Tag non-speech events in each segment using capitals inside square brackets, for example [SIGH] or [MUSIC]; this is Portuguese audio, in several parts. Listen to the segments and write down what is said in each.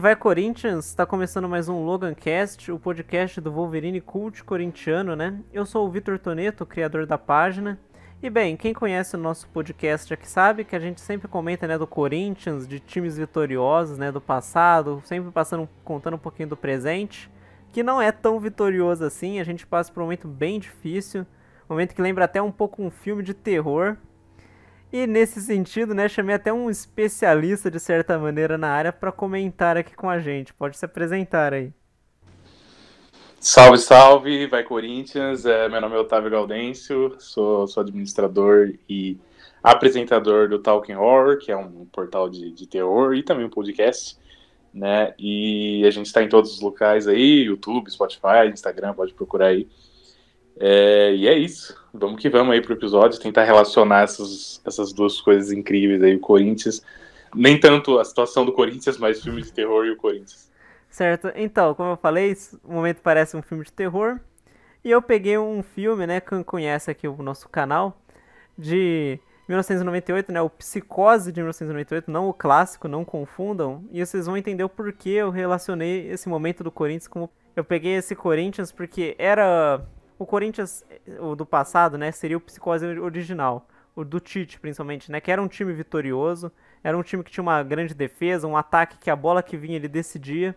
Vai Corinthians, está começando mais um Logancast, o podcast do Wolverine Cult corintiano, né? Eu sou o Vitor Toneto, criador da página. E bem, quem conhece o nosso podcast aqui sabe que a gente sempre comenta, né, do Corinthians, de times vitoriosos, né, do passado, sempre passando, contando um pouquinho do presente, que não é tão vitorioso assim, a gente passa por um momento bem difícil, momento que lembra até um pouco um filme de terror, e nesse sentido, né, chamei até um especialista de certa maneira na área para comentar aqui com a gente. Pode se apresentar aí. Salve, salve, vai Corinthians. É, meu nome é Otávio Gaudêncio, sou, sou administrador e apresentador do Talking Horror, que é um portal de, de terror e também um podcast, né? E a gente está em todos os locais aí, YouTube, Spotify, Instagram, pode procurar aí. É, e é isso. Vamos que vamos aí pro episódio, tentar relacionar essas, essas duas coisas incríveis aí, o Corinthians. Nem tanto a situação do Corinthians, mas filme de terror e o Corinthians. Certo, então, como eu falei, o momento parece um filme de terror. E eu peguei um filme, né, quem conhece aqui o nosso canal, de 1998, né, o Psicose de 1998, não o clássico, não confundam. E vocês vão entender o porquê eu relacionei esse momento do Corinthians com... Eu peguei esse Corinthians porque era o Corinthians, o do passado, né, seria o Psicose original, o do Tite, principalmente, né, que era um time vitorioso, era um time que tinha uma grande defesa, um ataque que a bola que vinha ele decidia.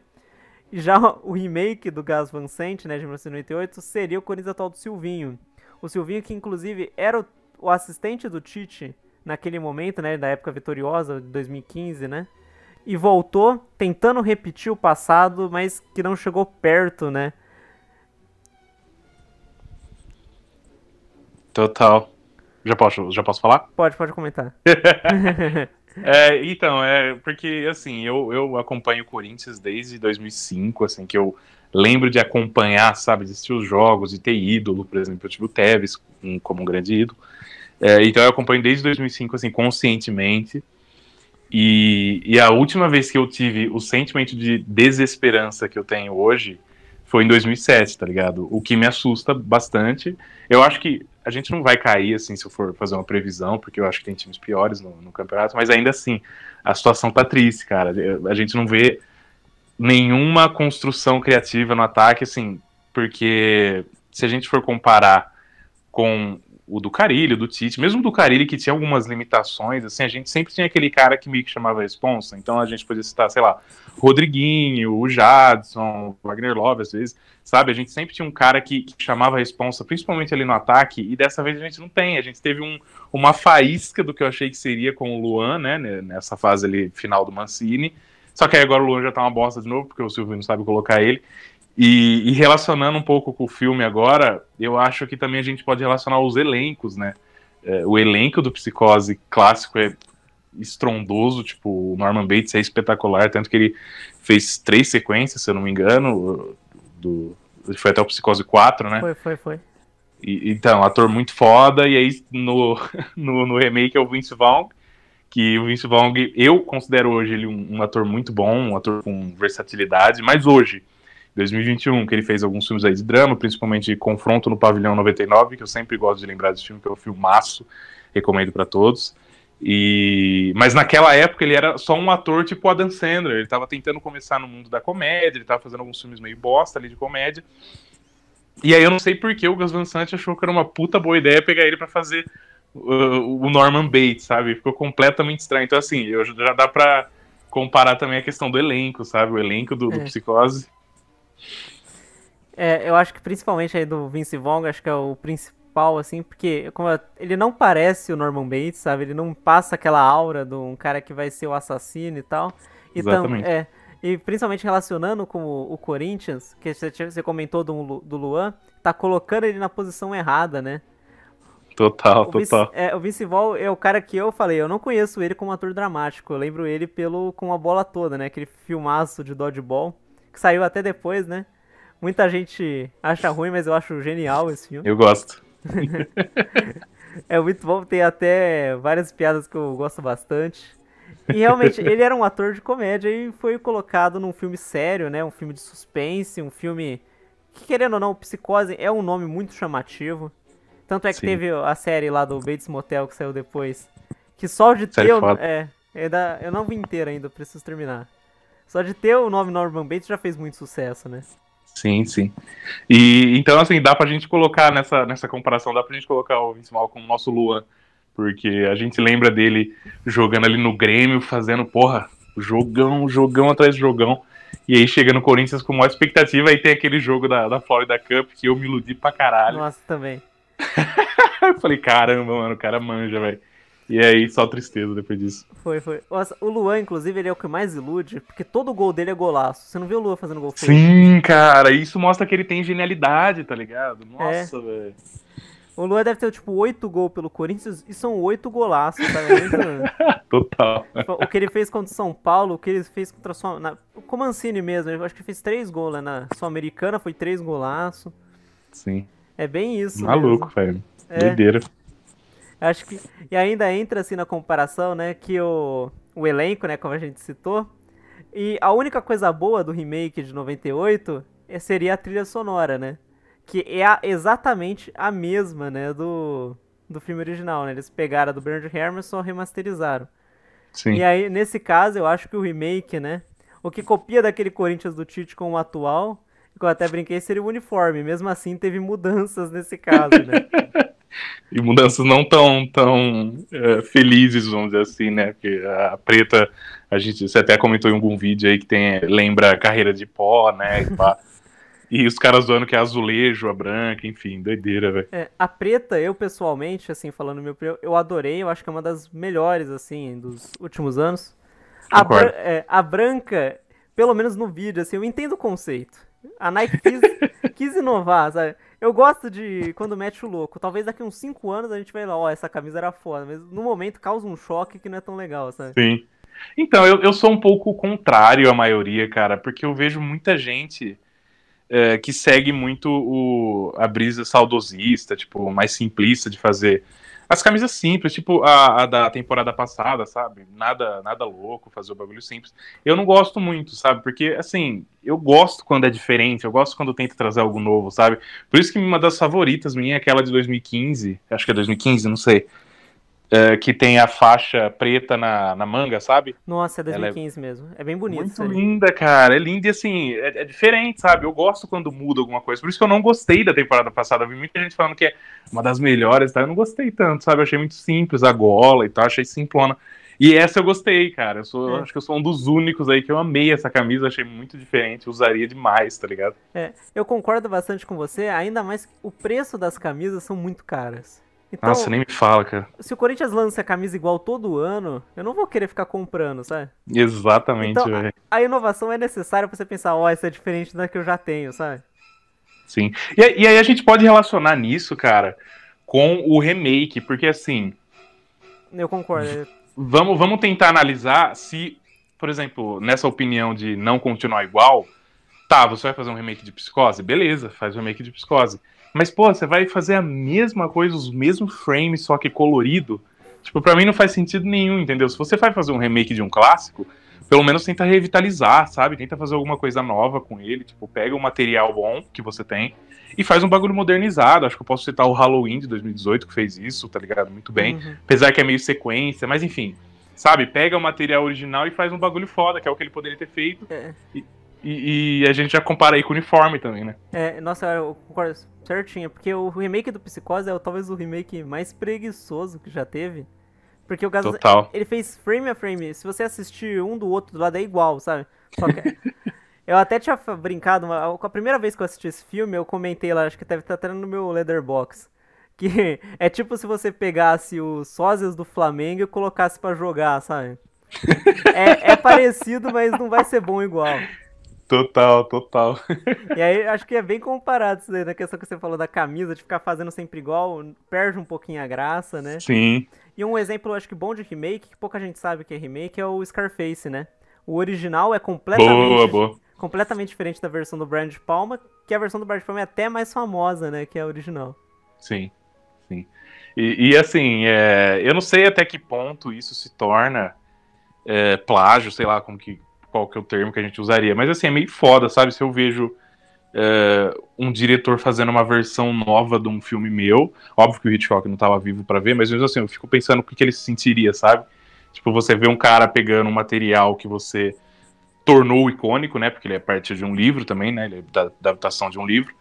E já [LAUGHS] o remake do Gas Van Sant, né, de 1998, seria o Corinthians atual do Silvinho. O Silvinho que inclusive era o, o assistente do Tite naquele momento, né, da época vitoriosa de 2015, né? E voltou tentando repetir o passado, mas que não chegou perto, né? Total. Já posso, já posso falar? Pode, pode comentar. [LAUGHS] é, [LAUGHS] então, é porque, assim, eu, eu acompanho o Corinthians desde 2005, assim, que eu lembro de acompanhar, sabe, de assistir os jogos, e ter ídolo, por exemplo, eu tive o Tevez um, como um grande ídolo. É, então eu acompanho desde 2005, assim, conscientemente. E, e a última vez que eu tive o sentimento de desesperança que eu tenho hoje foi em 2007, tá ligado? O que me assusta bastante. Eu acho que a gente não vai cair, assim, se eu for fazer uma previsão, porque eu acho que tem times piores no, no campeonato, mas ainda assim, a situação tá triste, cara. A gente não vê nenhuma construção criativa no ataque, assim, porque se a gente for comparar com o do Carilho, do Tite, mesmo do Carilho que tinha algumas limitações, assim, a gente sempre tinha aquele cara que meio que chamava a responsa, então a gente podia citar, sei lá, Rodriguinho, o Jadson, o Wagner Love, às vezes, sabe, a gente sempre tinha um cara que, que, chamava a responsa, principalmente ali no ataque, e dessa vez a gente não tem, a gente teve um, uma faísca do que eu achei que seria com o Luan, né, nessa fase ali final do Mancini, só que aí agora o Luan já tá uma bosta de novo, porque o Silvio não sabe colocar ele, e, e, relacionando um pouco com o filme agora, eu acho que também a gente pode relacionar os elencos, né? É, o elenco do Psicose clássico é estrondoso, tipo, o Norman Bates é espetacular, tanto que ele fez três sequências, se eu não me engano, do, foi até o Psicose 4, né? Foi, foi, foi. E, então, ator muito foda, e aí no, [LAUGHS] no, no, remake é o Vince Vaughn, que o Vince Vaughn, eu considero hoje ele um, um ator muito bom, um ator com versatilidade, mas hoje 2021, que ele fez alguns filmes aí de drama, principalmente Confronto no Pavilhão 99, que eu sempre gosto de lembrar desse filme, que é um filmaço, recomendo para todos. E mas naquela época ele era só um ator tipo Adam Sandler, ele tava tentando começar no mundo da comédia, ele tava fazendo alguns filmes meio bosta ali de comédia. E aí eu não sei por que o Gus Van Sant achou que era uma puta boa ideia pegar ele para fazer uh, o Norman Bates, sabe? Ficou completamente estranho. Então assim, eu já dá para comparar também a questão do elenco, sabe? O elenco do, é. do Psicose é, eu acho que principalmente aí do Vince Vaughn, acho que é o principal, assim, porque como ele não parece o Norman Bates, sabe? Ele não passa aquela aura de um cara que vai ser o assassino e tal. Exatamente. é, e principalmente relacionando com o, o Corinthians, que você, você comentou do, do Luan, tá colocando ele na posição errada, né? Total, o total. Vince, é, o Vince Vaughn é o cara que eu falei, eu não conheço ele como ator dramático, eu lembro ele pelo com a bola toda, né? Aquele filmaço de dodgeball, que saiu até depois, né? Muita gente acha ruim, mas eu acho genial esse filme. Eu gosto. [LAUGHS] é muito bom, tem até várias piadas que eu gosto bastante. E realmente, [LAUGHS] ele era um ator de comédia e foi colocado num filme sério, né? Um filme de suspense, um filme que, querendo ou não, Psicose é um nome muito chamativo. Tanto é que Sim. teve a série lá do Bates Motel que saiu depois. Que só de ter. É, é da, eu não vi inteira ainda, preciso terminar. Só de ter o nome Norman Bates já fez muito sucesso, né? Sim, sim. E então, assim, dá pra gente colocar nessa, nessa comparação, dá pra gente colocar o Vince Mal com o nosso Luan. Porque a gente lembra dele jogando ali no Grêmio, fazendo, porra, jogão, jogão atrás de jogão. E aí chega no Corinthians com maior expectativa, aí tem aquele jogo da, da Florida Cup que eu me iludi pra caralho. Nossa, também. [LAUGHS] eu falei, caramba, mano, o cara manja, velho. E aí, só tristeza depois disso. Foi, foi. Nossa, o Luan, inclusive, ele é o que mais ilude, porque todo gol dele é golaço. Você não viu o Luan fazendo gol feio? Sim, cara, isso mostra que ele tem genialidade, tá ligado? Nossa, é. velho. O Luan deve ter, tipo, oito gols pelo Corinthians e são oito golaços, tá? Muito... [LAUGHS] Total. Tipo, o que ele fez contra o São Paulo, o que ele fez contra o na... o Mancini mesmo, eu acho que fez três gols lá na Sul-Americana, foi três golaços. Sim. É bem isso. Maluco, velho. É. Doideira. Acho que. E ainda entra assim na comparação, né? Que o, o elenco, né, como a gente citou. E a única coisa boa do remake de 98 é, seria a trilha sonora, né? Que é a, exatamente a mesma, né, do, do filme original, né? Eles pegaram a do Bernard Herrmann e só remasterizaram. Sim. E aí, nesse caso, eu acho que o remake, né? O que copia daquele Corinthians do Tite com o atual, que eu até brinquei, seria o uniforme. Mesmo assim, teve mudanças nesse caso, né? [LAUGHS] e mudanças não tão, tão é, felizes, vamos dizer assim, né? Porque a preta, a gente, você até comentou em algum vídeo aí que tem, lembra a carreira de pó, né? E, e os caras zoando que é azulejo, a branca, enfim, doideira, velho. É, a preta, eu pessoalmente, assim, falando meu eu adorei, eu acho que é uma das melhores, assim, dos últimos anos. A, bran é, a branca, pelo menos no vídeo, assim, eu entendo o conceito. A Nike quis, [LAUGHS] quis inovar, sabe? Eu gosto de quando mete o louco. Talvez daqui uns 5 anos a gente vai lá, ó, essa camisa era foda. Mas no momento causa um choque que não é tão legal, sabe? Sim. Então, eu, eu sou um pouco contrário à maioria, cara, porque eu vejo muita gente é, que segue muito o, a brisa saudosista, tipo, mais simplista de fazer as camisas simples, tipo a, a, da temporada passada, sabe? Nada nada louco, fazer o bagulho simples. Eu não gosto muito, sabe? Porque, assim, eu gosto quando é diferente, eu gosto quando tenta trazer algo novo, sabe? Por isso que uma das favoritas minha é aquela de 2015, acho que é 2015, não sei. Uh, que tem a faixa preta na, na manga, sabe? Nossa, é 2015 é mesmo. É bem bonito. Muito linda, cara. É linda e assim, é, é, diferente, sabe? Eu gosto quando muda alguma coisa. Por isso que eu não gostei da temporada passada. Eu vi muita gente falando que é uma das melhores, tá? Eu não gostei tanto, sabe? Eu achei muito simples a gola e tal, achei simplona. E essa eu gostei, cara. Eu sou, é. acho que eu sou um dos únicos aí que eu amei essa camisa, achei muito diferente, usaria demais, tá ligado? É, eu concordo bastante com você, ainda mais que o preço das camisas são muito caras. Então, Nossa, nem me fala, cara. Se o Corinthians lança a camisa igual todo ano, eu não vou querer ficar comprando, sabe? Exatamente, então, velho. A, a, inovação é necessária pra você pensar, ó, oh, essa é diferente da que eu já tenho, sabe? Sim. E, e aí a gente pode relacionar nisso, cara, com o remake, porque assim. Eu concordo. Vamos, vamos tentar analisar se, por exemplo, nessa opinião de não continuar igual, tá, você vai fazer um remake de psicose? Beleza, faz um remake de psicose. Mas, pô, você vai fazer a mesma coisa, os mesmos frames, só que colorido. Tipo, pra mim não faz sentido nenhum, entendeu? Se você vai fazer um remake de um clássico, pelo menos tenta revitalizar, sabe? Tenta fazer alguma coisa nova com ele. Tipo, pega o material bom que você tem e faz um bagulho modernizado. Acho que eu posso citar o Halloween de 2018 que fez isso, tá ligado? Muito bem. Uhum. Apesar que é meio sequência, mas enfim. Sabe? Pega o material original e faz um bagulho foda, que é o que ele poderia ter feito. É. E, e, e, a gente já compara aí com o uniforme também, né? É, nossa, eu concordo certinho, porque o remake do Psicose é talvez o remake mais preguiçoso que já teve. Porque o caso Total. ele fez frame a frame. Se você assistir um do outro do lado é igual, sabe? Que, [LAUGHS] eu até tinha brincado, a primeira vez que eu assisti esse filme, eu comentei lá, acho que deve estar até no meu Leatherbox. [LAUGHS] Que é tipo se você pegasse os sósias do Flamengo e colocasse para jogar, sabe? [LAUGHS] é, é parecido, mas não vai ser bom igual. Total, total. E aí acho que é bem comparado isso daí, na questão que você falou da camisa, de ficar fazendo sempre igual, perde um pouquinho a graça, né? Sim. E um exemplo, acho que bom de remake, que pouca gente sabe que é remake, é o Scarface, né? O original é completamente, boa, boa. completamente diferente da versão do Brand Palma, que a versão do Brand Palma é até mais famosa, né? Que é a original. Sim, sim. E, e assim, é, eu não sei até que ponto isso se torna é, plágio, sei lá como que qual que é o termo que a gente usaria, mas assim, é meio foda, sabe? Se eu vejo é, um diretor fazendo uma versão nova de um filme meu, óbvio que o Hitchcock não estava vivo para ver, mas mesmo assim, eu fico pensando o que, que ele se sentiria, sabe? Tipo, você vê um cara pegando um material que você tornou icônico, né? Porque ele é parte de um livro também, né? Ele é da, da adaptação de um livro.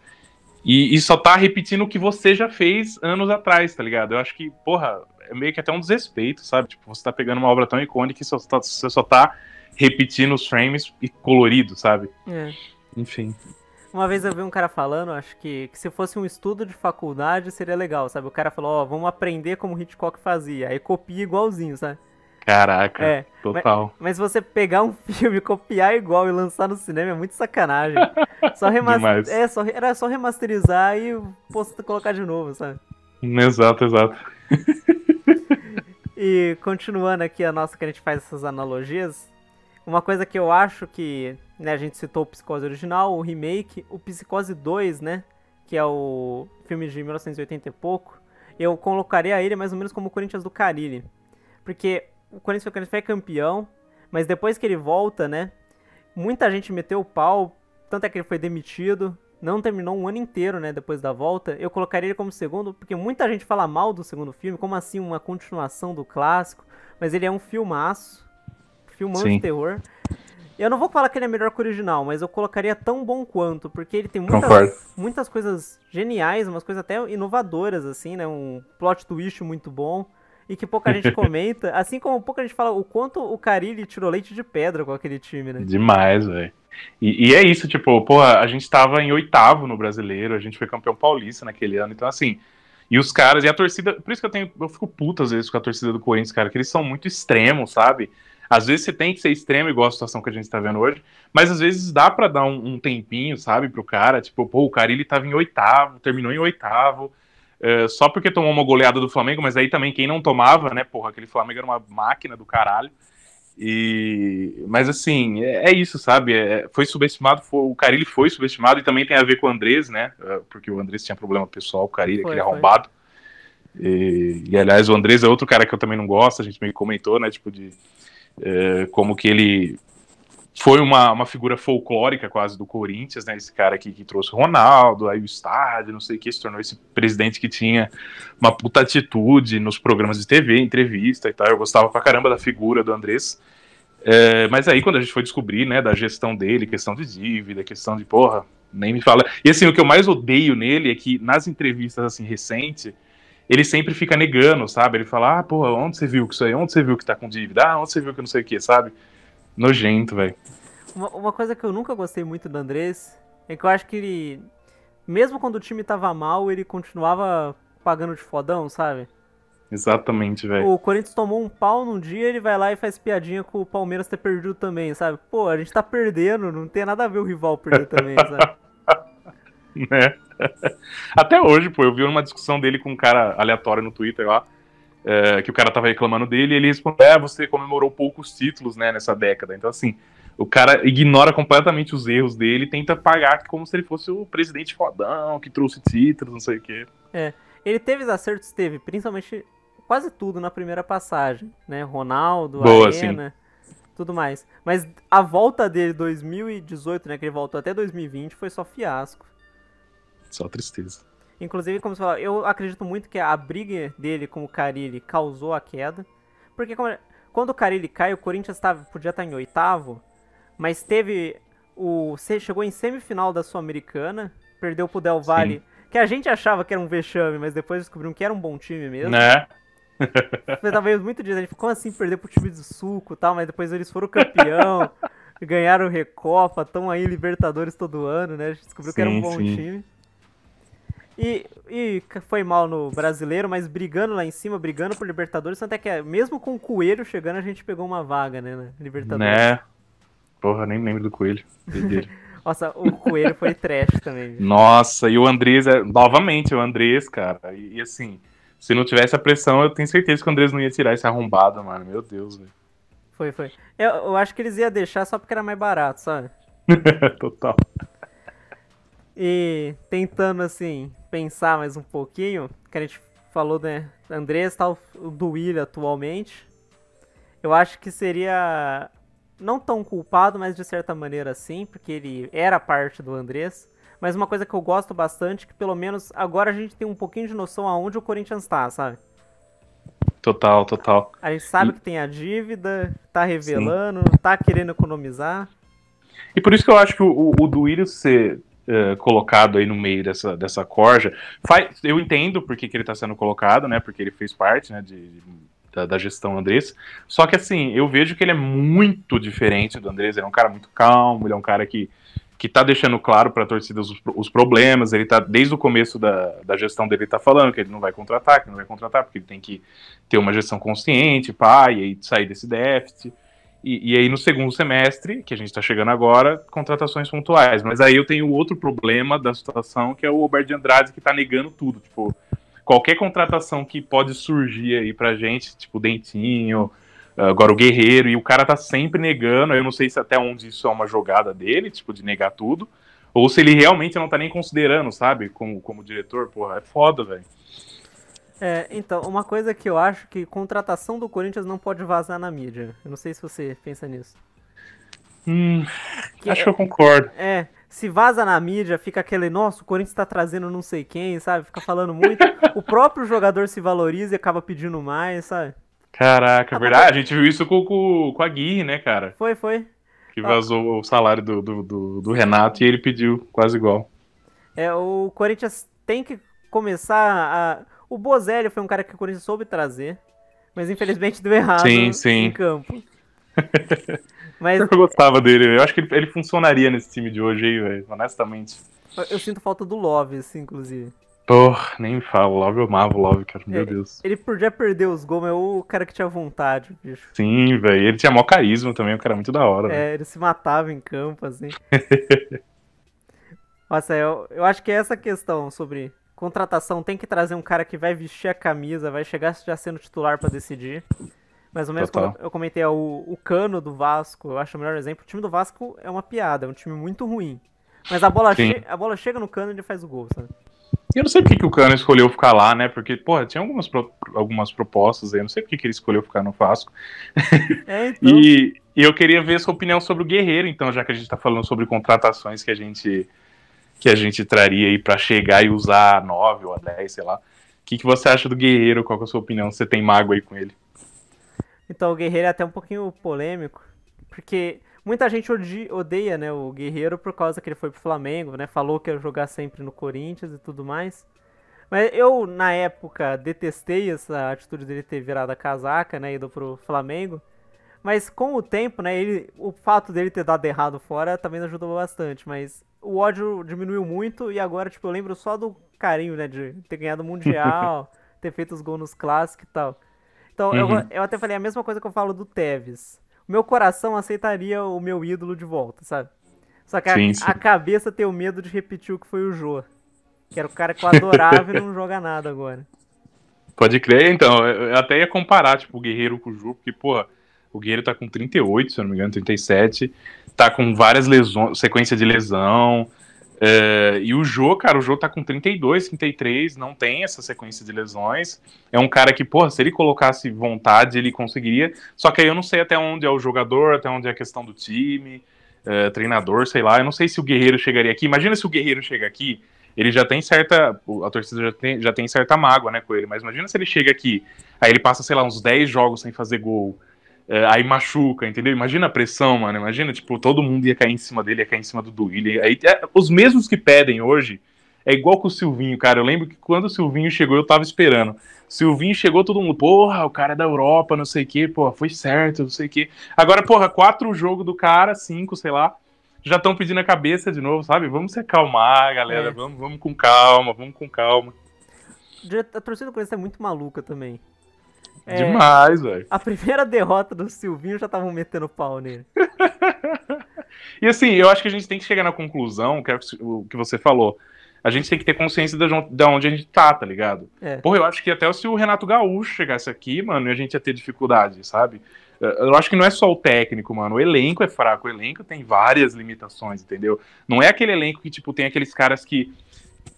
E, e, só tá repetindo o que você já fez anos atrás, tá ligado? Eu acho que, porra, é meio que até um desrespeito, sabe? Tipo, você tá pegando uma obra tão icônica e só tá, você só tá repetindo os frames e colorido, sabe? É. Enfim. Uma vez eu vi um cara falando, acho que, que se fosse um estudo de faculdade seria legal, sabe? O cara falou, ó, oh, vamos aprender como Hitchcock fazia. Aí copia igualzinho, sabe? Caraca, é, total. Mas, mas você pegar um [LAUGHS] filme, copiar igual e lançar no cinema é muito sacanagem. Só [LAUGHS] remaster... é, só, era só remasterizar e posto, colocar de novo, sabe? Exato, exato. e continuando aqui a nossa que a gente faz essas analogias, uma coisa que eu acho que né, a gente citou o Psicose original, o remake, o Psicose 2, né? Que é o filme de 1980 e pouco. Eu colocaria ele mais ou menos como o Corinthians do Carilli. Porque o Corinthians, o Corinthians foi campeão, mas depois que ele volta, né? Muita gente meteu o pau, tanto é que ele foi demitido. Não terminou um ano inteiro, né? Depois da volta. Eu colocaria ele como segundo, porque muita gente fala mal do segundo filme, como assim uma continuação do clássico. Mas ele é um filmaço filmão Sim. de terror. Eu não vou falar que ele é melhor que o original, mas eu colocaria tão bom quanto, porque ele tem muitas, muitas coisas geniais, umas coisas até inovadoras, assim, né? Um plot twist muito bom e que pouca gente [LAUGHS] comenta, assim como pouca gente fala o quanto o Carilli tirou leite de pedra com aquele time, né? Demais, velho. E, e, é isso, tipo, porra, a gente tava em oitavo no brasileiro, a gente foi campeão paulista naquele ano, então assim. E os caras, e a torcida, por isso que eu tenho, eu fico puto às vezes com a torcida do Corinthians, cara, que eles são muito extremos, sabe? Às vezes você tem que ser extremo, igual a situação que a gente tá vendo hoje, mas às vezes dá para dar um, um, tempinho, sabe, pro cara. Tipo, pô, o cara ele tava em oitavo, terminou em oitavo, uh, só porque tomou uma goleada do Flamengo, mas aí também quem não tomava, né, porra, aquele Flamengo era uma máquina do caralho. E, mas assim, é, é isso, sabe? É, foi subestimado, foi, o Carilli foi subestimado e também tem a ver com o Andrés, né? Eh, porque o Andrés tinha problema pessoal, o Carilli, aquele arrombado. E, e, aliás, o Andrés é outro cara que eu também não gosto, a gente meio comentou, né? Tipo, de é, como que ele foi uma, uma figura folclórica quase do Corinthians, né? Esse cara aqui que trouxe Ronaldo, aí o estádio, não sei o que, se tornou esse presidente que tinha uma puta atitude nos programas de TV, entrevista e tal. Eu gostava pra caramba da figura do Andrés. É, mas aí quando a gente foi descobrir, né, da gestão dele, questão de dívida, questão de, porra, nem me fala. E assim, o que eu mais odeio nele é que nas entrevistas, assim, recente, ele sempre fica negando, sabe? Ele fala, ah, porra, onde você viu que isso aí? Onde você viu que tá com dívida? Ah, onde você viu que não sei o que, sabe? Nojento, velho. Uma, uma, coisa que eu nunca gostei muito do Andrés é que eu acho que ele, mesmo quando o time tava mal, ele continuava pagando de fodão, sabe? Exatamente, velho. O Corinthians tomou um pau num dia, ele vai lá e faz piadinha com o Palmeiras ter perdido também, sabe? Pô, a gente tá perdendo, não tem nada a ver o rival perder também, sabe? [LAUGHS] [LAUGHS] né? Até hoje, pô, eu vi uma discussão dele com um cara aleatório no Twitter lá, é, que o cara tava reclamando dele e ele respondeu: É, você comemorou poucos títulos, né, nessa década. Então, assim, o cara ignora completamente os erros dele e tenta pagar como se ele fosse o presidente fodão, que trouxe títulos, não sei o quê. É, ele teve acertos, teve, principalmente quase tudo na primeira passagem, né? Ronaldo, Boa, Arena, sim. tudo mais. Mas a volta dele 2018, né, que ele voltou até 2020, foi só fiasco. Só tristeza. Inclusive, como você falou, eu acredito muito que a briga dele com o Carilli causou a queda. Porque como, quando o Carilli cai, o Corinthians tava, podia estar em oitavo, mas teve o. Chegou em semifinal da Sul-Americana, perdeu pro Del Valle, Sim. que a gente achava que era um vexame, mas depois descobrimos que era um bom time mesmo. Né? [LAUGHS] Foi talvez muito dias, a gente ficou assim, perder pro time do suco e tal, mas depois eles foram campeão, [LAUGHS] ganharam Recopa, estão aí Libertadores todo ano, né? A gente descobriu sim, que era um bom sim. time. E, e foi mal no brasileiro, mas brigando lá em cima, brigando por Libertadores, até que mesmo com o Coelho chegando, a gente pegou uma vaga, né, na Libertadores. Né? Porra, nem lembro do Coelho. [LAUGHS] Nossa, o Coelho foi trash também. Nossa, e o Andrés, é... novamente, o Andrés, cara. E, e, assim, se não tivesse a pressão, eu tenho certeza que o Andrés não ia tirar esse arrombado, mano. Meu Deus, velho. Foi, foi. Eu, eu acho que eles iam deixar só porque era mais barato, sabe? [LAUGHS] Total. E tentando, assim, pensar mais um pouquinho, que a gente falou, né? Andrés tal do Will atualmente. Eu acho que seria não tão culpado, mas de certa maneira sim, porque ele era parte do Andrés. Mas uma coisa que eu gosto bastante, que pelo menos agora a gente tem um pouquinho de noção aonde o Corinthians tá, sabe? Total, total. A gente sabe e... que tem a dívida, tá revelando, sim. tá querendo economizar. E por isso que eu acho que o, o Duílio ser uh, colocado aí no meio dessa, dessa corja, faz, eu entendo porque que ele está sendo colocado, né? Porque ele fez parte né, de, da, da, gestão Andrés. Só que assim, eu vejo que ele é muito diferente do Andrés. Ele é um cara muito calmo, ele é um cara que que tá deixando claro para a torcida os, os, problemas. Ele tá desde o começo da, da gestão dele tá falando que ele não vai contratar, que não vai contratar porque ele tem que ter uma gestão consciente, pá, e aí sair desse déficit. E, e, aí no segundo semestre, que a gente está chegando agora, contratações pontuais. Mas aí eu tenho outro problema da situação, que é o Alberto de Andrade que está negando tudo. Tipo, qualquer contratação que pode surgir aí pra gente, tipo Dentinho, agora o Guerreiro, e o cara tá sempre negando. Eu não sei se até onde isso é uma jogada dele, tipo, de negar tudo. Ou se ele realmente não tá nem considerando, sabe? Como, como diretor, porra, é foda, velho. É, então, uma coisa que eu acho que contratação do Corinthians não pode vazar na mídia. Eu não sei se você pensa nisso. Hum, que acho é, que eu concordo. É, se vaza na mídia, fica aquele, nossa, o Corinthians tá trazendo não sei quem, sabe? Fica falando muito. o próprio jogador se valoriza e acaba pedindo mais, sabe? Caraca, é verdade. A gente viu isso com, com, com a Gui, né, cara? Foi, foi. Que vazou o salário do, do, do, do Renato e ele pediu quase igual. É, o Corinthians tem que começar a o Bozelli foi um cara que o Corinthians soube trazer, mas infelizmente deu errado sim, sim. em campo. [LAUGHS] mas... Eu gostava dele, eu acho que ele, ele funcionaria nesse time de hoje aí, velho, honestamente. Eu, eu sinto falta do Love, assim, inclusive. Porra, nem me fala, Love eu amava o Love, cara, meu é, Deus. Ele podia perder os gols, mas é o cara que tinha vontade, bicho. Sim, velho, ele tinha maior carisma também, o cara muito da hora. É, véio. ele se matava em campo, assim. [LAUGHS] Nossa, eu, eu acho que é essa questão sobre Contratação tem que trazer um cara que vai vestir a camisa, vai chegar já sendo titular para decidir. Mas o mesmo quando eu comentei o, o Cano do Vasco, eu acho o melhor exemplo. O time do Vasco é uma piada, é um time muito ruim. Mas a bola, che a bola chega no Cano e ele faz o gol, sabe? Eu não sei porque que o Cano escolheu ficar lá, né? Porque, porra, tinha algumas, pro, algumas propostas aí, eu não sei porque que ele escolheu ficar no Vasco. [LAUGHS] É, então... e, e eu queria ver sua opinião sobre o Guerreiro, então, já que a gente tá falando sobre contratações que a gente que a gente traria aí para chegar e usar a 9 ou a 10, sei lá. O que, que você acha do Guerreiro? Qual é a sua opinião? Você tem mago aí com ele? Então, o Guerreiro é até um pouquinho polêmico, porque muita gente odeia né, o Guerreiro por causa que ele foi pro Flamengo, né? Falou que ia jogar sempre no Corinthians e tudo mais. Mas eu, na época, detestei essa atitude dele ter virado a casaca, né? Ido pro Flamengo. Mas com o tempo, né? Ele, o fato dele ter dado errado fora também ajudou bastante. Mas o ódio diminuiu muito e agora, tipo, eu lembro só do carinho, né? De ter ganhado o Mundial, [LAUGHS] ter feito os gols nos clássicos e tal. Então, uhum. eu, eu até falei a mesma coisa que eu falo do Tevez. O meu coração aceitaria o meu ídolo de volta, sabe? Só que a, sim, sim. a cabeça tem o medo de repetir o que foi o Jô. Que era o cara que eu adorava e não joga nada agora. Pode crer, então. Eu até ia comparar, tipo, o Guerreiro com o Jô, porque, porra, o Guerreiro tá com 38, se eu não me engano, 37 tá com várias lesões, sequência de lesão. É, e o Jô, cara, o Jô tá com 32, 33, não tem essa sequência de lesões. É um cara que, porra, se ele colocasse vontade, ele conseguiria. Só que aí eu não sei até onde é o jogador, até onde é a questão do time, é, treinador, sei lá. Eu não sei se o Guerreiro chegaria aqui. Imagina se o Guerreiro chega aqui, ele já tem certa. A torcida já tem, já tem certa mágoa, né, com ele. Mas imagina se ele chega aqui, aí ele passa, sei lá, uns 10 jogos sem fazer gol. É, aí machuca, entendeu? Imagina a pressão, mano. Imagina, tipo, todo mundo ia cair em cima dele, ia cair em cima do Duílio. Aí, é, os mesmos que pedem hoje, é igual com o Silvinho, cara. Eu lembro que quando o Silvinho chegou, eu tava esperando. Silvinho chegou, todo mundo, porra, o cara é da Europa, não sei o que, porra, foi certo, não sei o que. Agora, porra, quatro jogos do cara, cinco, sei lá, já estão pedindo a cabeça de novo, sabe? Vamos se acalmar, galera. É. Vamos, vamos com calma, vamos com calma. A torcida do Corinthians é muito maluca também. É, Demais, velho. A primeira derrota do Silvinho já estavam metendo pau nele. [LAUGHS] e assim, eu acho que a gente tem que chegar na conclusão, que é o que você falou. A gente tem que ter consciência de onde a gente tá, tá ligado? É. Porra, eu acho que até se o Renato Gaúcho chegasse aqui, mano, a gente ia ter dificuldade, sabe? Eu acho que não é só o técnico, mano. O elenco é fraco. O elenco tem várias limitações, entendeu? Não é aquele elenco que, tipo, tem aqueles caras que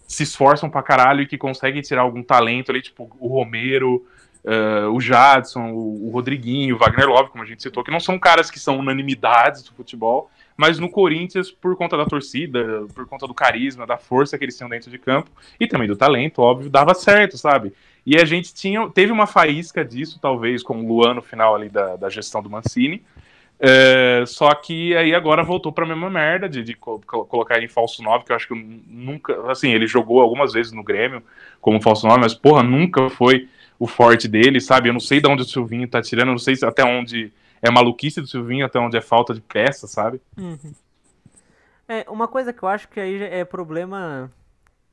se esforçam pra caralho e que conseguem tirar algum talento ali, tipo, o Romero, Uh, o Jadson, o, o, Rodriguinho, o Wagner Love, como a gente citou, que não são caras que são unanimidades do futebol, mas no Corinthians, por conta da torcida, por conta do carisma, da força que eles tinham dentro de campo, e também do talento, óbvio, dava certo, sabe? E a gente tinha, teve uma faísca disso, talvez, com o Luan no final ali da, da gestão do Mancini, É, só que aí agora voltou pra mesma merda de, de co colocar ele em falso 9, que eu acho que eu nunca. Assim, ele jogou algumas vezes no Grêmio como falso 9, mas porra, nunca foi o forte dele, sabe? Eu não sei de onde o Silvinho tá tirando, eu não sei até onde é maluquice do Silvinho, até onde é falta de peça, sabe? Uhum. É, uma coisa que eu acho que aí é problema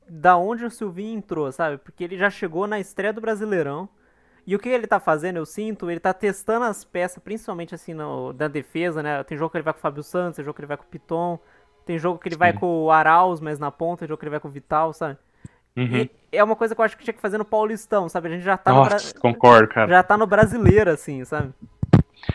da onde o Silvinho entrou, sabe? Porque ele já chegou na estreia do Brasileirão. E o que ele tá fazendo, eu sinto, ele tá testando as peças, principalmente assim no, da defesa, né? Tem jogo que ele vai com o Fábio Santos, tem jogo que ele vai com o Piton, tem jogo que ele Sim. vai com o Arauz, mas na ponta, tem jogo que ele vai com o Vital, sabe? Uhum. é uma coisa que eu acho que tinha que fazer no Paulistão, sabe? A gente já tá Nossa, no concordo, cara. Já tá no brasileiro, assim, sabe?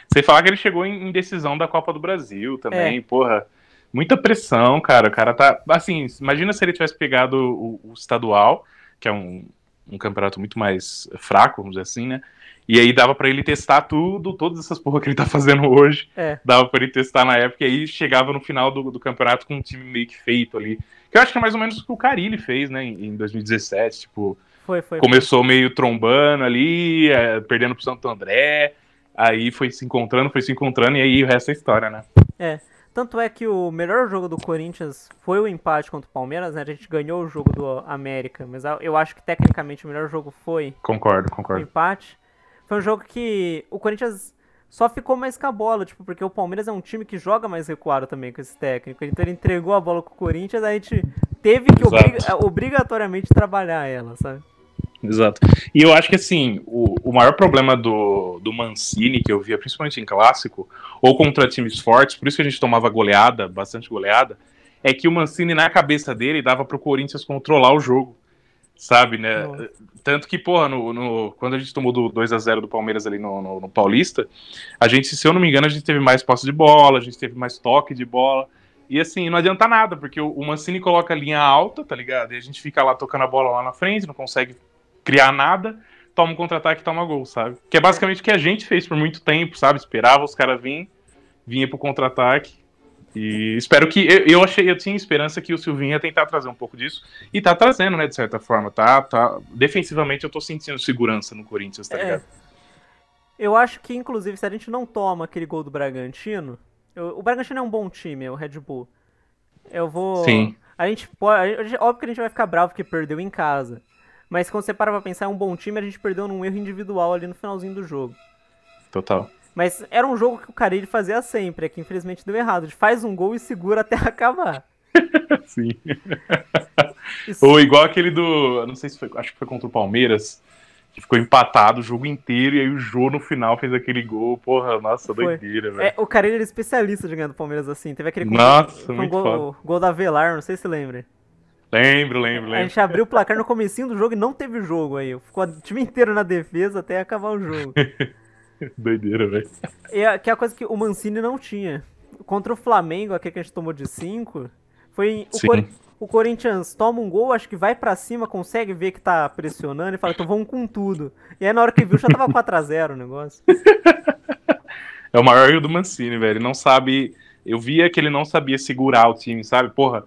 Você falar que ele chegou em decisão da Copa do Brasil também, é. porra. Muita pressão, cara. O cara tá. Assim, imagina se ele tivesse pegado o, o estadual, que é um, um campeonato muito mais fraco, vamos dizer assim, né? E aí dava para ele testar tudo, todas essas porra que ele tá fazendo hoje. É. Dava para ele testar na época, e aí chegava no final do, do campeonato com um time meio que feito ali. Que eu acho que é mais ou menos o que o Carilli fez, né, em, em 2017. Tipo, foi, foi, começou foi. meio trombando ali, é, perdendo pro Santo André. Aí foi se encontrando, foi se encontrando, e aí o resto é história, né? É. Tanto é que o melhor jogo do Corinthians foi o empate contra o Palmeiras, né? A gente ganhou o jogo do América, mas eu acho que tecnicamente o melhor jogo foi. Concordo, concordo. O empate. Foi um jogo que o Corinthians só ficou mais com a bola, tipo, porque o Palmeiras é um time que joga mais recuado também com esse técnico. Então ele entregou a bola com o Corinthians, aí a gente teve que obrig obrigatoriamente trabalhar ela, sabe? Exato. E eu acho que assim, o, o maior problema do, do Mancini, que eu via principalmente em clássico, ou contra times fortes, por isso que a gente tomava goleada, bastante goleada, é que o Mancini, na cabeça dele, dava pro Corinthians controlar o jogo. Sabe, né? Nossa. Tanto que, porra, no, no, quando a gente tomou do 2 a 0 do Palmeiras ali no, no, no, Paulista, a gente, se eu não me engano, a gente teve mais posse de bola, a gente teve mais toque de bola. E assim, não adianta nada, porque o, o Mancini coloca a linha alta, tá ligado? E a gente fica lá tocando a bola lá na frente, não consegue criar nada, toma um contra-ataque e toma gol, sabe? Que é basicamente o que a gente fez por muito tempo, sabe? Esperava os caras virem, vinha pro contra-ataque. E espero que. Eu, eu, achei, eu tinha esperança que o Silvinho ia tentar trazer um pouco disso. E tá trazendo, né, de certa forma. Tá, tá, defensivamente eu tô sentindo segurança no Corinthians, tá é. ligado? Eu acho que, inclusive, se a gente não toma aquele gol do Bragantino. Eu, o Bragantino é um bom time, é o Red Bull. Eu vou. Sim. A gente pode. A gente, óbvio que a gente vai ficar bravo porque perdeu em casa. Mas quando você para pra pensar, é um bom time, a gente perdeu num erro individual ali no finalzinho do jogo. Total. Mas era um jogo que o Carilli fazia sempre, é que infelizmente deu errado. Ele faz um gol e segura até [LAUGHS] acabar. [LAUGHS] Sim. Isso. Ou igual aquele do. Não sei se foi. Acho que foi contra o Palmeiras. Que ficou empatado o jogo inteiro e aí o Jô no final fez aquele gol. Porra, nossa, foi. doideira, velho. É, o Carilli era especialista de ganhar do Palmeiras assim. Teve aquele nossa, um gol, gol da Velar, não sei se lembra. Lembro, lembro, lembro. A gente abriu o placar no comecinho do jogo e não teve jogo aí. Ficou o time inteiro na defesa até acabar o jogo. [LAUGHS] [LAUGHS] Doideira, velho. Que é a coisa que o Mancini não tinha. Contra o Flamengo, aquele que a gente tomou de 5, foi o, Cor o, Corinthians toma um gol, acho que vai para cima, consegue ver que tá pressionando e fala, então vamos com tudo. E aí na hora que viu já tava [LAUGHS] 4x0 o negócio. [LAUGHS] É o maior erro do Mancini, velho. Ele não sabe. Eu via que ele não sabia segurar o time, sabe? Porra,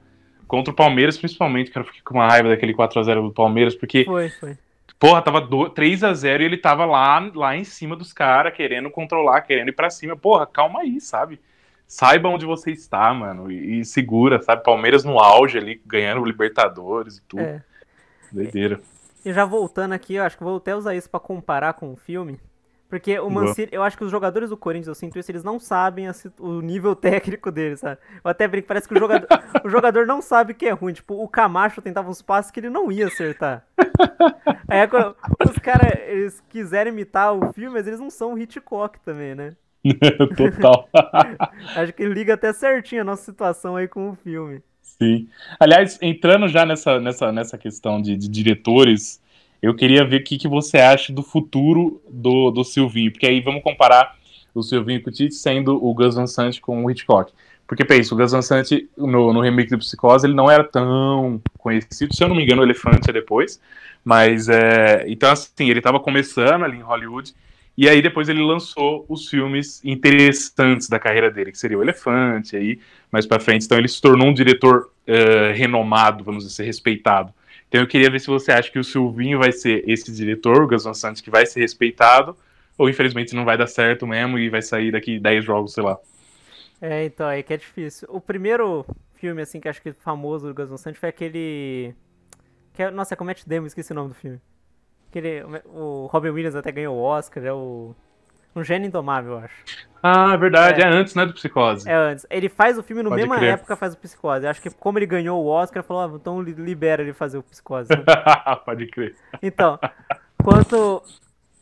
Contra o Palmeiras, principalmente, que eu fiquei com uma raiva daquele 4x0 do Palmeiras, porque. Foi, foi. Porra, tava 3x0 e ele tava lá, lá em cima dos caras, querendo controlar, querendo ir pra cima. Porra, calma aí, sabe? Saiba onde você está, mano, e, e segura, sabe? Palmeiras no auge ali, ganhando Libertadores e tudo. É. Doideira. E já voltando aqui, eu acho que vou até usar isso para comparar com o filme. Porque o Mancini, eu acho que os jogadores do Corinthians, eu sinto isso, eles não sabem o nível [LAUGHS] técnico deles, sabe? Eu até brinco, parece que o jogador, o jogador não sabe que é ruim. Tipo, o Camacho tentava uns passos que ele não ia acertar. [LAUGHS] Aí os caras, eles quiserem imitar o filme, mas eles não são o Hitchcock também, né? [LAUGHS] Total. acho que liga até certinho a nossa situação aí com o filme. Sim. Aliás, entrando já nessa, nessa, nessa questão de, de diretores eu queria ver o que, que você acha do futuro do, do Silvinho, porque aí vamos comparar o Silvinho com o Tite sendo o Gus Van Sant com o Hitchcock. Porque pensa, o Gus Van Sant no, no remake do Psicose ele não era tão conhecido, se eu não me engano o Elefante é depois, mas é, então assim, ele estava começando ali em Hollywood, e aí depois ele lançou os filmes interessantes da carreira dele, que seria o Elefante, aí mais para frente, então ele se tornou um diretor uh, renomado, vamos dizer, respeitado. Então eu queria ver se você acha que o Silvinho vai ser esse diretor, o Gus Van Sant, que vai ser respeitado, ou infelizmente não vai dar certo mesmo e vai sair daqui 10 jogos, sei lá. É, então, aí que é difícil. O primeiro filme, assim, que acho que é famoso do Gus Van Sant foi aquele... Que é... Nossa, é com o Matt Damon, esqueci o nome do filme. Aquele... O Robin Williams até ganhou o Oscar, é o... Um gênio indomável, eu acho. Ah, verdade, é, é antes, né, do Psicose. É antes. Ele faz o filme no mesma crer. época faz o Psicose. Acho que como ele ganhou o Oscar, falou, ah, então libera ele fazer o Psicose. Né? [LAUGHS] Pode crer. Então, quanto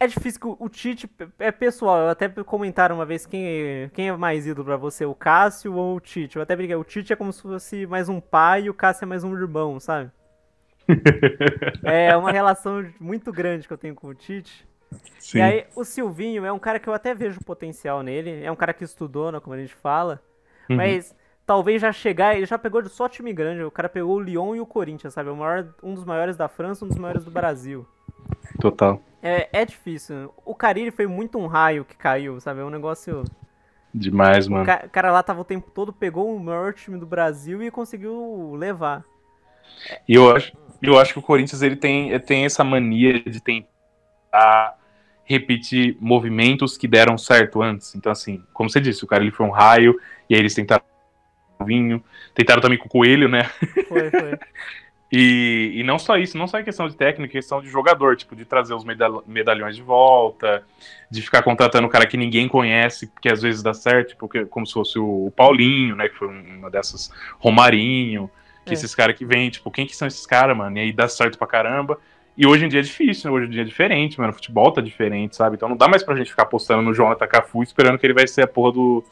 é difícil que o Tite é pessoal. Eu até comentaram uma vez quem, quem é mais ídolo pra você, o Cássio ou o Tite. Eu até briguei, o Tite é como se fosse mais um pai e o Cássio é mais um irmão, sabe? [LAUGHS] é uma relação muito grande que eu tenho com o Tite. Sim. E aí, o Silvinho é um cara que eu até vejo potencial nele. É um cara que estudou, né, como a gente fala. Uhum. Mas talvez já chegar, ele já pegou de só time grande. O cara pegou o Lyon e o Corinthians, sabe? O maior, um dos maiores da França, um dos maiores do Brasil. Total. É, é difícil. O Carille foi muito um raio que caiu, sabe? É um negócio. Demais, mano. O cara lá tava o tempo todo, pegou o maior time do Brasil e conseguiu levar. E eu acho, eu acho que o Corinthians ele tem, tem essa mania de tentar repetir movimentos que deram certo antes. Então, assim, como você disse, o cara ele foi um raio, e aí eles tentaram vinho, tentaram também com o coelho, né? Foi, foi. [LAUGHS] E, e não só isso, não só em questão de técnica, questão de jogador, tipo, de trazer os medal medalhões de volta, de ficar contratando um cara que ninguém conhece, que às vezes dá certo, porque, como se fosse o Paulinho, né, que foi uma dessas, Romarinho, que é. esses caras que vêm, tipo, quem que são esses caras, mano? E aí dá certo pra caramba. E hoje em dia é difícil, né? hoje em dia é diferente, mano, o futebol tá diferente, sabe? Então não dá mais pra gente ficar apostando no Jonathan Cafu esperando que ele vai ser a porra do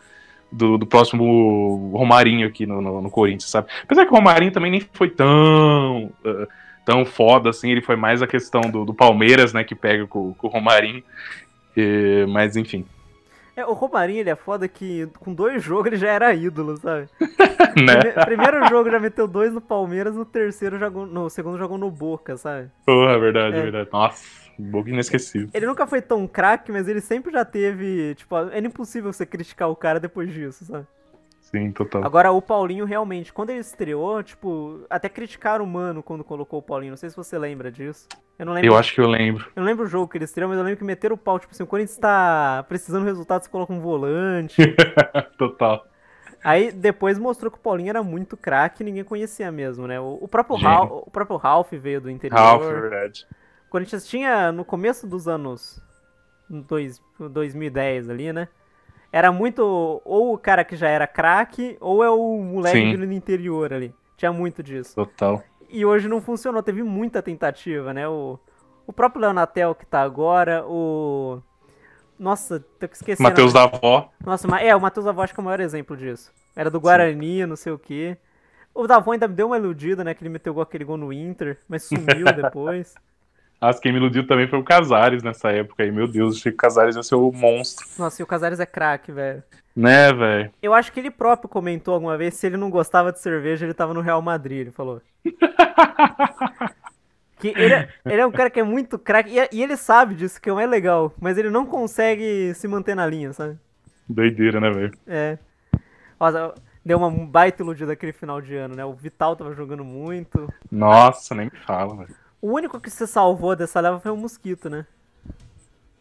do, do próximo Romarinho aqui no, no, no, Corinthians, sabe? Apesar que o Romarinho também nem foi tão, uh, tão foda assim, ele foi mais a questão do, do Palmeiras, né, que pega com, com o Romarinho. E, mas enfim. É, o Romarinho, ele é foda que com dois jogos ele já era ídolo, sabe? [LAUGHS] né? Primeiro jogo já meteu dois no Palmeiras, no terceiro jogou, no segundo jogou no Boca, sabe? Porra, é verdade, é verdade. Nossa. Boca inesquecível. Ele nunca foi tão craque, mas ele sempre já teve. Tipo, é impossível você criticar o cara depois disso, sabe? Sim, total. Agora, o Paulinho, realmente, quando ele estreou, tipo, até criticaram o Mano quando colocou o Paulinho. Não sei se você lembra disso. Eu não lembro. Eu acho que eu lembro. Eu não lembro o jogo que ele estreou, mas eu lembro que meteram o pau. Tipo assim, quando a gente tá precisando de resultado, você coloca um volante. [LAUGHS] total. Aí depois mostrou que o Paulinho era muito craque e ninguém conhecia mesmo, né? O, o próprio, Ralph, o próprio Ralph veio do interior. Ralph, verdade. O Corinthians tinha, no começo dos anos dois, 2010 ali, né? Era muito ou o cara que já era craque, ou é o moleque do interior ali. Tinha muito disso. Total. E hoje não funcionou, teve muita tentativa, né? O, o próprio Leonatel que tá agora, o. Nossa, tô esquecendo. Matheus da Avó. Nossa, é, o Matheus da Avó acho que é o maior exemplo disso. Era do Guarani, Sim. não sei o quê. O Davon ainda deu uma iludida, né? Que ele meteu aquele gol no Inter, mas sumiu [LAUGHS] depois. As quem me iludiu também foi o Casares nessa época aí. Meu Deus, o Casares ia ser o monstro. Nossa, e o Casares é craque, velho. Né, velho? Eu acho que ele próprio comentou alguma vez se ele não gostava de cerveja, ele tava no Real Madrid, ele falou. [LAUGHS] que ele é, ele é, um cara que é muito craque, e, e, ele sabe disso, que é legal, mas ele não consegue se manter na linha, sabe? Doideira, né, velho? É. Nossa, deu uma baita iludida aquele final de ano, né? O Vital tava jogando muito. Nossa, nem me fala, velho. O único que se salvou dessa leva foi o Mosquito, né?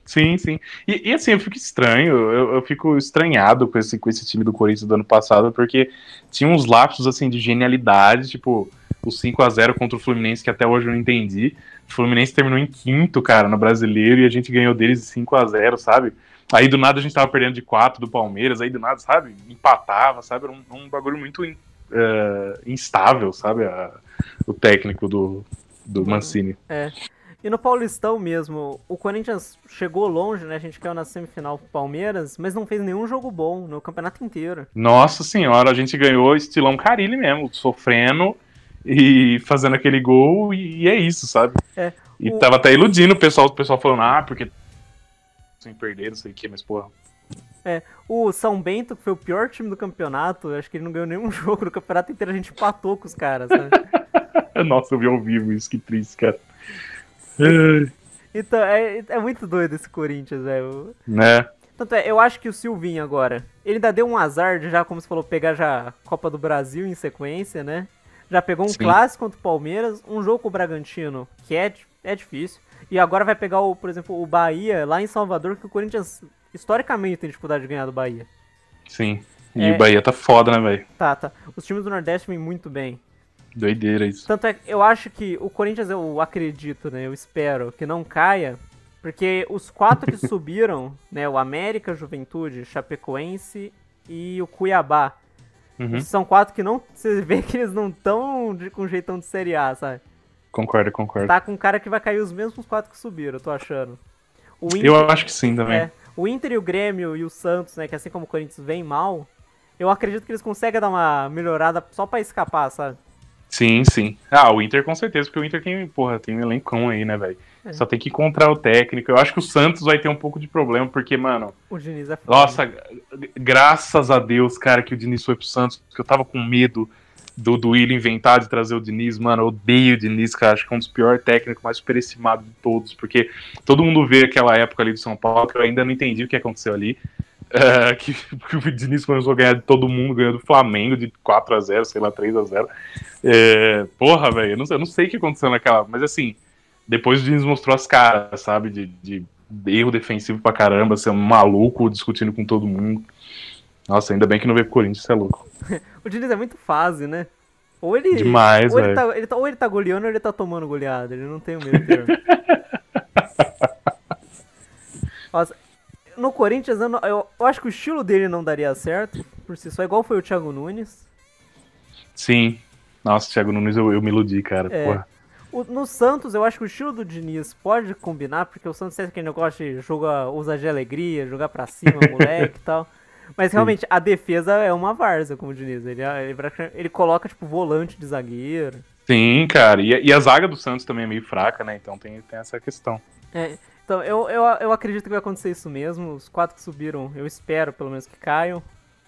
Sim, sim. E, e assim, eu fico estranho, eu, eu, fico estranhado com esse, com esse time do Corinthians do ano passado, porque tinha uns lapsos assim de genialidade, tipo o 5 a 0 contra o Fluminense, que até hoje eu não entendi. O Fluminense terminou em quinto, cara, no brasileiro, e a gente ganhou deles de 5 a 0 sabe? Aí do nada a gente tava perdendo de 4 do Palmeiras, aí do nada, sabe? Empatava, sabe? Era um, um bagulho muito uh, instável, sabe? A, o técnico do, do Mancini. É. E no Paulistão mesmo, o Corinthians chegou longe, né? A gente caiu na semifinal pro Palmeiras, mas não fez nenhum jogo bom no campeonato inteiro. Nossa senhora, a gente ganhou estilão Carilli mesmo, sofrendo e fazendo aquele gol, e, e é isso, sabe? É. E o... tava até iludindo o pessoal, o pessoal falando, ah, porque sem perder, não sei o que, mas porra. É, o São Bento, que foi o pior time do campeonato, acho que ele não ganhou nenhum [LAUGHS] jogo no campeonato inteiro, a gente empatou com os caras, né? [LAUGHS] [LAUGHS] Nossa, eu vi ao vivo isso, que triste, cara. Então, é, é muito doido esse Corinthians, velho. Né? Tanto é, eu acho que o Silvinho agora, ele ainda deu um azar de já, como você falou, pegar já a Copa do Brasil em sequência, né? Já pegou um Sim. clássico contra o Palmeiras, um jogo com o Bragantino, que é, é difícil. E agora vai pegar, o, por exemplo, o Bahia lá em Salvador, que o Corinthians historicamente tem dificuldade de ganhar do Bahia. Sim. E é... o Bahia tá foda, né, velho? Tá, tá. Os times do Nordeste vêm muito bem. Doideira isso. Tanto é que eu acho que o Corinthians, eu acredito, né? Eu espero que não caia. Porque os quatro que [LAUGHS] subiram, né? O América, Juventude, Chapecoense e o Cuiabá. Uhum. São quatro que não. Você vê que eles não estão com jeitão de Série A, sabe? Concordo, concordo. Tá com um cara que vai cair os mesmos quatro que subiram, eu tô achando. Inter, eu acho que sim também. É, o Inter e o Grêmio e o Santos, né? Que assim como o Corinthians vem mal, eu acredito que eles conseguem dar uma melhorada só para escapar, sabe? Sim, sim. Ah, o Inter com certeza, porque o Inter tem, porra, tem um elencão aí, né, velho? É. Só tem que encontrar o técnico. Eu acho que o Santos vai ter um pouco de problema, porque, mano. O Diniz é foda. Nossa, graças a Deus, cara, que o Diniz foi pro Santos, porque eu tava com medo do, Willian inventar de trazer o Diniz, mano, eu odeio o Diniz, cara, acho que é um dos piores técnicos, mais superestimados de todos, porque todo mundo vê aquela época ali do São Paulo, que eu ainda não entendi o que aconteceu ali, uh, que, que, o Diniz começou a ganhar de todo mundo, ganhou do Flamengo de 4 a 0 sei lá, 3 a 0 é, porra, velho, eu, não, eu não sei o que aconteceu naquela, mas assim, depois o Diniz mostrou as caras, sabe, de, de erro defensivo pra caramba, ser um maluco discutindo com todo mundo. Nossa, ainda bem que não veio pro Corinthians, você é louco. [LAUGHS] o Diniz é muito fase, né? Ou ele. Demais, ou ele, tá, ele tá, ou ele tá goleando ou ele tá tomando goleada. Ele não tem o meio termo. [LAUGHS] Nossa, no Corinthians, eu, eu, eu, acho que o estilo dele não daria certo, por si só, igual foi o Thiago Nunes. Sim. Nossa, o Thiago Nunes eu, eu me iludi, cara. É. O, no Santos, eu acho que o estilo do Diniz pode combinar, porque o Santos é aquele negócio de jogar, usar de alegria, jogar pra cima, [LAUGHS] moleque e tal. Mas realmente, Sim. a defesa é uma várzea, como o Diniz. Ele, ele, ele, coloca, tipo, volante de zagueiro. Sim, cara. E, e, a zaga do Santos também é meio fraca, né? Então tem, tem essa questão. É, então, eu, eu, eu acredito que vai acontecer isso mesmo. Os quatro que subiram, eu espero pelo menos que caiam.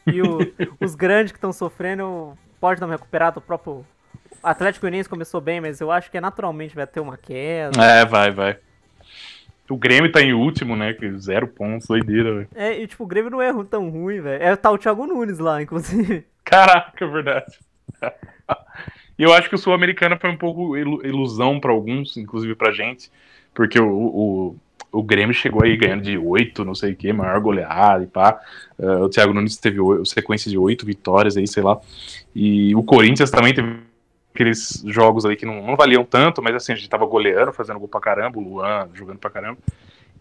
E o, [LAUGHS] os grandes que estão sofrendo, pode dar uma recuperada. O próprio Atlético Goianiense começou bem, mas eu acho que naturalmente vai ter uma queda. É, vai, vai. O Grêmio tá em último, né? Zero pontos, doideira, velho. É, e tipo, o Grêmio não é tão ruim, velho. É tá o Thiago Nunes lá, inclusive. [LAUGHS] Caraca, é verdade. E eu acho que o Sul-Americano foi um pouco ilusão para alguns, inclusive pra gente, porque o, o, o Grêmio chegou aí ganhando de oito, não sei o que, maior goleada e pá. Uh, o Thiago Nunes teve sequência de oito vitórias aí, sei lá. E o Corinthians também teve aqueles jogos aí que não, não, valiam tanto, mas assim, a gente tava goleando, fazendo gol pra caramba, o Luan jogando pra caramba.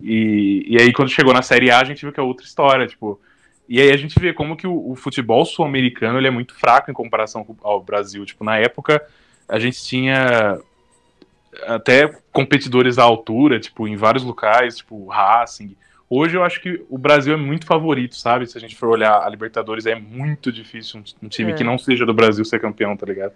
E, e aí quando chegou na Série A, a gente viu que é outra história, tipo... E aí a gente vê como que o, o futebol sul-americano ele é muito fraco em comparação ao Brasil. Tipo, na época a gente tinha até competidores à altura, tipo, em vários locais, tipo, Racing. Hoje eu acho que o Brasil é muito favorito, sabe? Se a gente for olhar a Libertadores, é muito difícil um, time é. que não seja do Brasil ser campeão, tá ligado?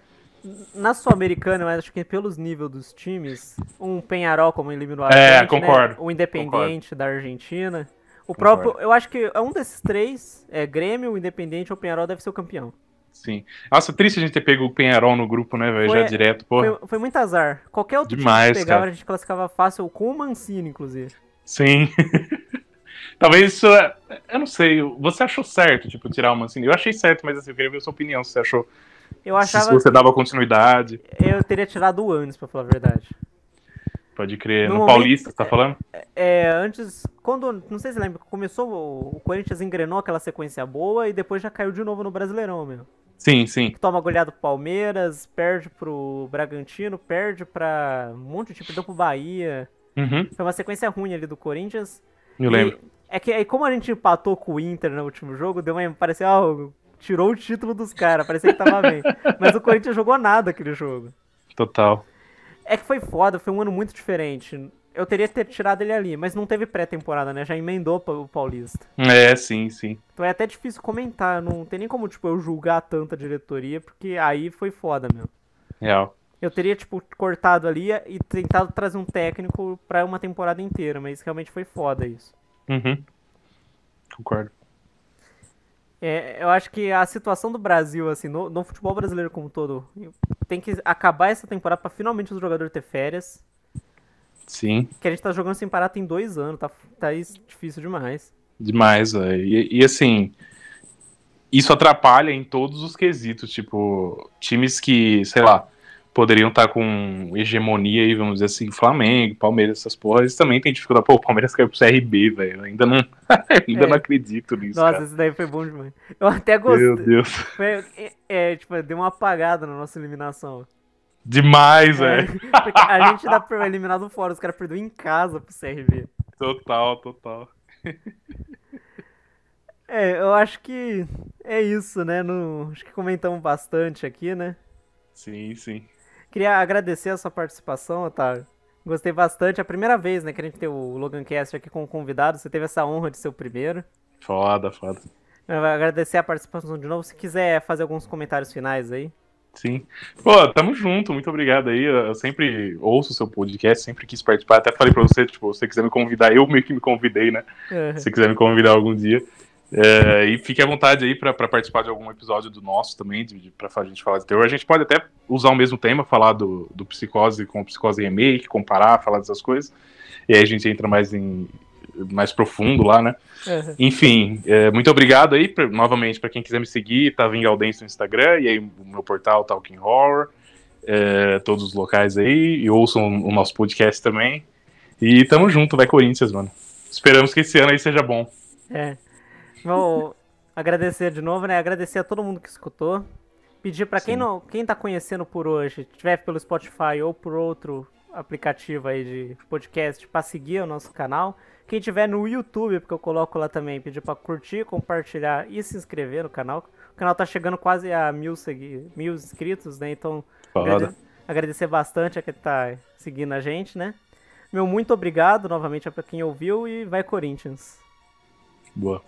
na Sul-Americana, mas acho que pelos níveis dos times, um Penharol como eliminou a é, né? concordo, né? o Independiente da Argentina. O concordo. próprio, eu acho que é um desses três, é Grêmio, o Independiente ou o Penharol deve ser o campeão. Sim. Nossa, triste a gente ter pego o Penharol no grupo, né, velho? Já direto, pô. Foi, foi, muito azar. Qualquer outro Demais, time que pegava, cara. a gente classificava fácil com o Mancini, inclusive. Sim. [LAUGHS] Talvez isso. É, eu não sei. Você achou certo, tipo, tirar o Mancini? Eu achei certo, mas assim, eu queria ver a sua opinião. Você achou eu achava. Se você dava continuidade. Eu teria tirado o antes, pra falar a verdade. Pode crer. No, no momento, Paulista, você tá falando? É, antes. Quando. Não sei se lembra, começou. O Corinthians engrenou aquela sequência boa e depois já caiu de novo no Brasileirão, meu. Sim, sim. Toma goleado pro Palmeiras, perde pro Bragantino, perde pra um monte de tipo, deu pro Bahia. Uhum. Foi uma sequência ruim ali do Corinthians. Eu e, lembro. É que aí, como a gente empatou com o Inter no último jogo, deu uma. Parecia, ó, tirou o título dos caras, parecia que tava bem. [LAUGHS] Mas o Corinthians jogou nada aquele jogo. Total. É que foi foda, foi um ano muito diferente. Eu teria ter tirado ele ali, mas não teve pré-temporada, né? Já emendou o Paulista. É, sim, sim. Então é até difícil comentar, não tem nem como, tipo, eu julgar tanta diretoria, porque aí foi foda mesmo. Real. Eu teria, tipo, cortado ali e tentado trazer um técnico pra uma temporada inteira, mas realmente foi foda isso. Uhum. Concordo. É, eu acho que a situação do Brasil, assim, no, no, futebol brasileiro como um todo, tem que acabar essa temporada para finalmente os jogadores ter férias. Sim. Que a gente tá jogando sem parar tem dois anos, tá, tá difícil demais. Demais, velho. E, e, assim, isso atrapalha em todos os quesitos, tipo, times que, sei lá, poderiam estar tá com hegemonia aí, vamos dizer assim, Flamengo, Palmeiras, essas porras, eles também têm dificuldade. Pô, o Palmeiras caiu pro CRB, velho. Ainda não, [LAUGHS] ainda é. não acredito nisso. Nossa, cara. isso daí foi bom demais. Eu até gostei. Meu Deus. Foi, é, é, tipo, deu uma apagada na nossa eliminação. Demais, é. [LAUGHS] Porque a gente dá pra eliminado fora, os caras perderam em casa pro CRB. Total, total. É, eu acho que é isso, né? No, acho que comentamos bastante aqui, né? Sim, sim. Queria agradecer a sua participação, Otávio. Gostei bastante. É a primeira vez, né, que a gente tem o Logan Cast aqui com o convidado. Você teve essa honra de ser o primeiro. Foda, foda. Eu agradecer a participação de novo. Se quiser fazer alguns comentários finais aí. Sim. Pô, tamo junto, muito obrigado aí. Eu sempre ouço o seu podcast, sempre quis participar. Até falei pra você, tipo, se você quiser me convidar, eu meio que me convidei, né? Uhum. Se você quiser me convidar algum dia. É, e fique à vontade aí para participar de algum episódio do nosso também, de, de, pra a gente falar de terror. A gente pode até usar o mesmo tema, falar do, do Psicose com o Psicose Remake, comparar, falar dessas coisas. E aí a gente entra mais em mais profundo lá, né? Uhum. Enfim, é, muito obrigado aí, pra, novamente, para quem quiser me seguir, tá em Galdense no Instagram, e aí o meu portal Talking Horror, é, todos os locais aí, e ouçam o nosso podcast também. E tamo junto, vai Corinthians, mano. Esperamos que esse ano aí seja bom. É. Vou [LAUGHS] agradecer de novo, né? Agradecer a todo mundo que escutou. Pedir para quem não, quem tá conhecendo por hoje, tiver pelo Spotify ou por outro aplicativo aí de podcast, para seguir o nosso canal. Quem tiver no YouTube, porque eu coloco lá também, pedir para curtir, compartilhar e se inscrever no canal. O canal tá chegando quase a mil, segui mil inscritos, né? Então, agrade agradecer bastante a quem tá seguindo a gente, né? Meu muito obrigado novamente para quem ouviu e vai Corinthians. Boa.